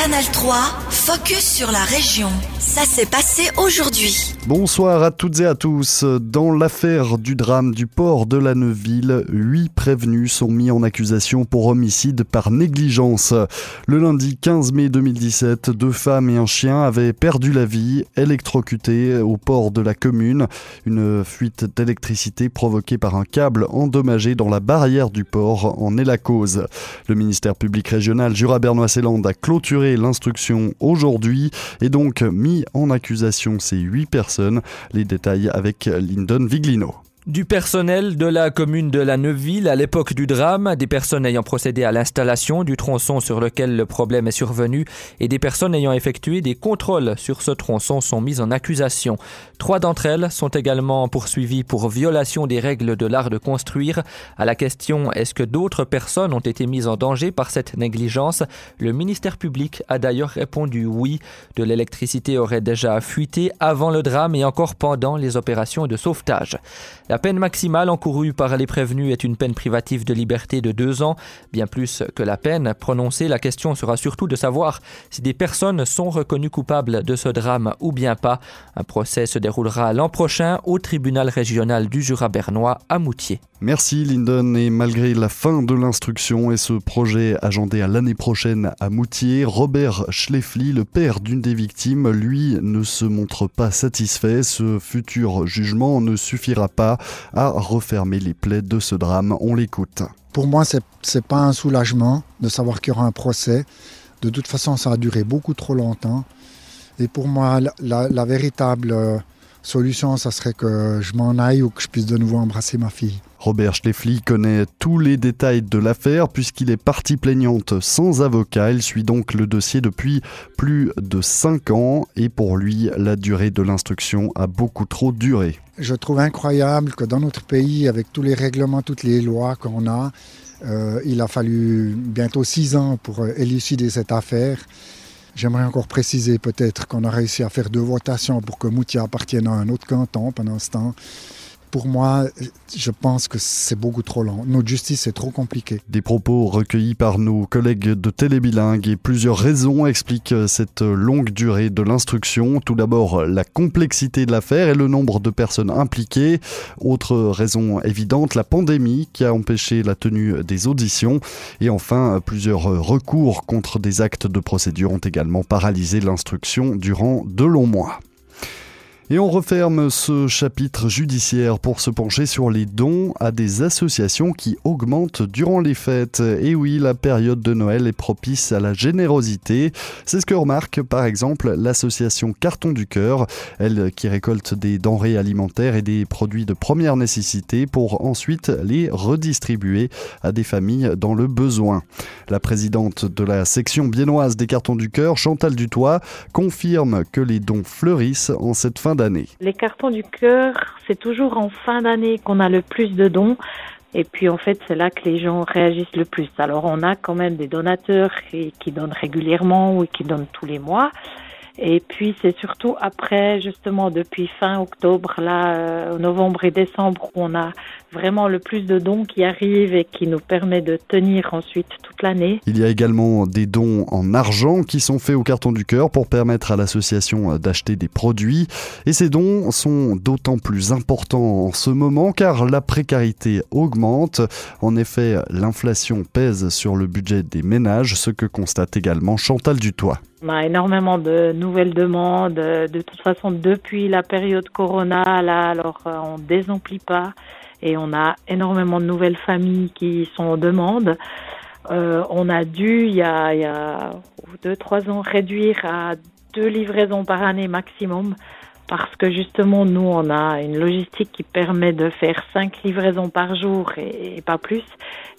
Canal 3, focus sur la région. Ça s'est passé aujourd'hui. Bonsoir à toutes et à tous. Dans l'affaire du drame du port de la Neuville, huit prévenus sont mis en accusation pour homicide par négligence. Le lundi 15 mai 2017, deux femmes et un chien avaient perdu la vie, électrocutés au port de la commune. Une fuite d'électricité provoquée par un câble endommagé dans la barrière du port en est la cause. Le ministère public régional Jura-Bernois-Célande a clôturé l'instruction aujourd'hui et donc mis en accusation ces huit personnes. Les détails avec Lyndon Viglino. Du personnel de la commune de la Neuville à l'époque du drame, des personnes ayant procédé à l'installation du tronçon sur lequel le problème est survenu et des personnes ayant effectué des contrôles sur ce tronçon sont mises en accusation. Trois d'entre elles sont également poursuivies pour violation des règles de l'art de construire. À la question est-ce que d'autres personnes ont été mises en danger par cette négligence, le ministère public a d'ailleurs répondu oui. De l'électricité aurait déjà fuité avant le drame et encore pendant les opérations de sauvetage. Peine maximale encourue par les prévenus est une peine privative de liberté de deux ans. Bien plus que la peine prononcée, la question sera surtout de savoir si des personnes sont reconnues coupables de ce drame ou bien pas. Un procès se déroulera l'an prochain au tribunal régional du Jura bernois à Moutier. Merci Lyndon. Et malgré la fin de l'instruction et ce projet agendé à l'année prochaine à Moutier, Robert Schleffly, le père d'une des victimes, lui ne se montre pas satisfait. Ce futur jugement ne suffira pas à refermer les plaies de ce drame. On l'écoute. Pour moi, ce n'est pas un soulagement de savoir qu'il y aura un procès. De toute façon, ça a duré beaucoup trop longtemps. Et pour moi, la, la véritable euh, solution, ça serait que je m'en aille ou que je puisse de nouveau embrasser ma fille. Robert Schleffly connaît tous les détails de l'affaire puisqu'il est partie plaignante sans avocat. Il suit donc le dossier depuis plus de 5 ans et pour lui, la durée de l'instruction a beaucoup trop duré. Je trouve incroyable que dans notre pays, avec tous les règlements, toutes les lois qu'on a, euh, il a fallu bientôt 6 ans pour euh, élucider cette affaire. J'aimerais encore préciser peut-être qu'on a réussi à faire deux votations pour que Moutier appartienne à un autre canton pendant ce temps pour moi, je pense que c'est beaucoup trop lent. Notre justice est trop compliquée. Des propos recueillis par nos collègues de Télébilingue et plusieurs raisons expliquent cette longue durée de l'instruction. Tout d'abord, la complexité de l'affaire et le nombre de personnes impliquées. Autre raison évidente, la pandémie qui a empêché la tenue des auditions. Et enfin, plusieurs recours contre des actes de procédure ont également paralysé l'instruction durant de longs mois. Et on referme ce chapitre judiciaire pour se pencher sur les dons à des associations qui augmentent durant les fêtes. Et oui, la période de Noël est propice à la générosité. C'est ce que remarque par exemple l'association Carton du Cœur, elle qui récolte des denrées alimentaires et des produits de première nécessité pour ensuite les redistribuer à des familles dans le besoin. La présidente de la section biennoise des Cartons du Cœur, Chantal Dutoit, confirme que les dons fleurissent en cette fin les cartons du cœur, c'est toujours en fin d'année qu'on a le plus de dons. Et puis en fait, c'est là que les gens réagissent le plus. Alors on a quand même des donateurs qui, qui donnent régulièrement ou qui donnent tous les mois. Et puis c'est surtout après, justement, depuis fin octobre, là, euh, novembre et décembre, où on a vraiment le plus de dons qui arrivent et qui nous permet de tenir ensuite toute l'année. Il y a également des dons en argent qui sont faits au carton du cœur pour permettre à l'association d'acheter des produits. Et ces dons sont d'autant plus importants en ce moment car la précarité augmente. En effet, l'inflation pèse sur le budget des ménages, ce que constate également Chantal Dutoit. On a énormément de nouvelles demandes. De toute façon, depuis la période Corona, là, alors euh, on désemplit pas et on a énormément de nouvelles familles qui sont en demande. Euh, on a dû, il y a, il y a deux, trois ans, réduire à deux livraisons par année maximum parce que justement, nous, on a une logistique qui permet de faire cinq livraisons par jour et, pas plus,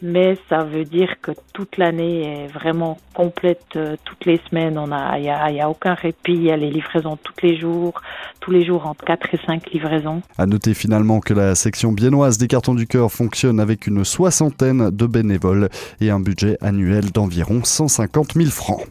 mais ça veut dire que toute l'année est vraiment complète, euh, toutes les semaines, on a, il y a, y a, aucun répit, il y a les livraisons tous les jours, tous les jours entre 4 et 5 livraisons. À noter finalement que la section biennoise des cartons du cœur fonctionne avec une soixantaine de bénévoles et un budget annuel d'environ 150 000 francs.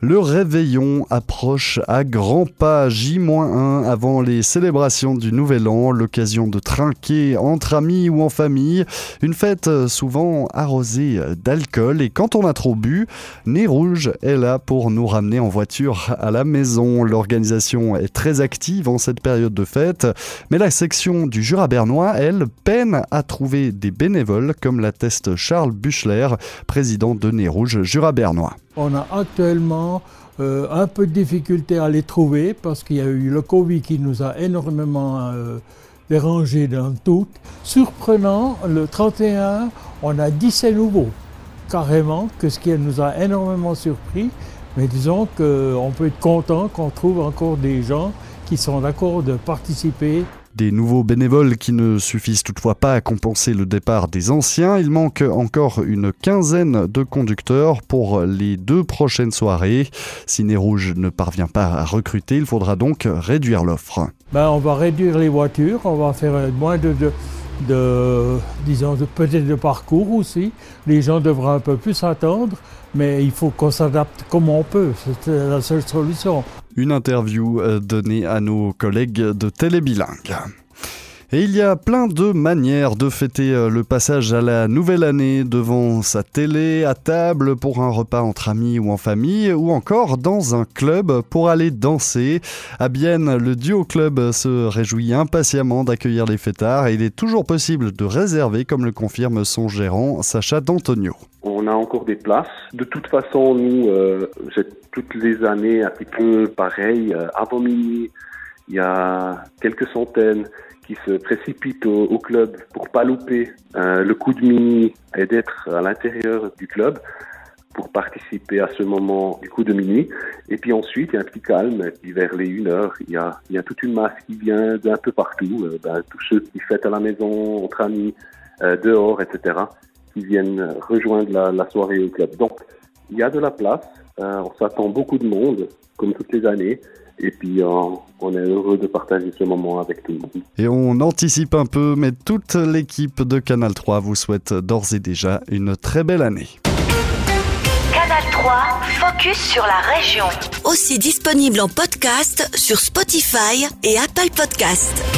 Le réveillon approche à grands pas, J-1 avant les célébrations du Nouvel An, l'occasion de trinquer entre amis ou en famille. Une fête souvent arrosée d'alcool et quand on a trop bu, Nez Rouge est là pour nous ramener en voiture à la maison. L'organisation est très active en cette période de fête, mais la section du Jura bernois, elle, peine à trouver des bénévoles, comme l'atteste Charles Buchler, président de Nez Rouge Jura bernois. On a actuellement euh, un peu de difficulté à les trouver parce qu'il y a eu le Covid qui nous a énormément euh, dérangé dans tout. Surprenant, le 31, on a 17 nouveaux, carrément, que ce qui nous a énormément surpris. Mais disons qu'on peut être content qu'on trouve encore des gens qui sont d'accord de participer des nouveaux bénévoles qui ne suffisent toutefois pas à compenser le départ des anciens. Il manque encore une quinzaine de conducteurs pour les deux prochaines soirées. Si Né Rouge ne parvient pas à recruter, il faudra donc réduire l'offre. Ben, on va réduire les voitures, on va faire moins de, de, disons, peut-être de parcours aussi. Les gens devraient un peu plus attendre, mais il faut qu'on s'adapte comme on peut. C'est la seule solution. Une interview euh, donnée à nos collègues de Télébilingue. Et il y a plein de manières de fêter euh, le passage à la nouvelle année devant sa télé, à table pour un repas entre amis ou en famille, ou encore dans un club pour aller danser. À Bienne, le Duo Club se réjouit impatiemment d'accueillir les fêtards et il est toujours possible de réserver, comme le confirme son gérant Sacha D'Antonio. On a encore des places. De toute façon, nous, euh, toutes les années un petit peu pareil. Euh, avant minuit, il y a quelques centaines qui se précipitent au, club pour pas louper euh, le coup de minuit et d'être à l'intérieur du club pour participer à ce moment du coup de minuit. Et puis ensuite, il y a un petit calme. Et puis vers les 1 heure, il y a, il y a toute une masse qui vient d'un peu partout. Euh, ben, tous ceux qui fêtent à la maison, entre amis, euh, dehors, etc., qui viennent rejoindre la, soirée au club. Donc, il y a de la place. on s'attend beaucoup de monde, comme toutes les années. Et puis, euh, on est heureux de partager ce moment avec tout le monde. Et on anticipe un peu, mais toute l'équipe de Canal 3 vous souhaite d'ores et déjà une très belle année. Canal 3, focus sur la région. Aussi disponible en podcast sur Spotify et Apple Podcast.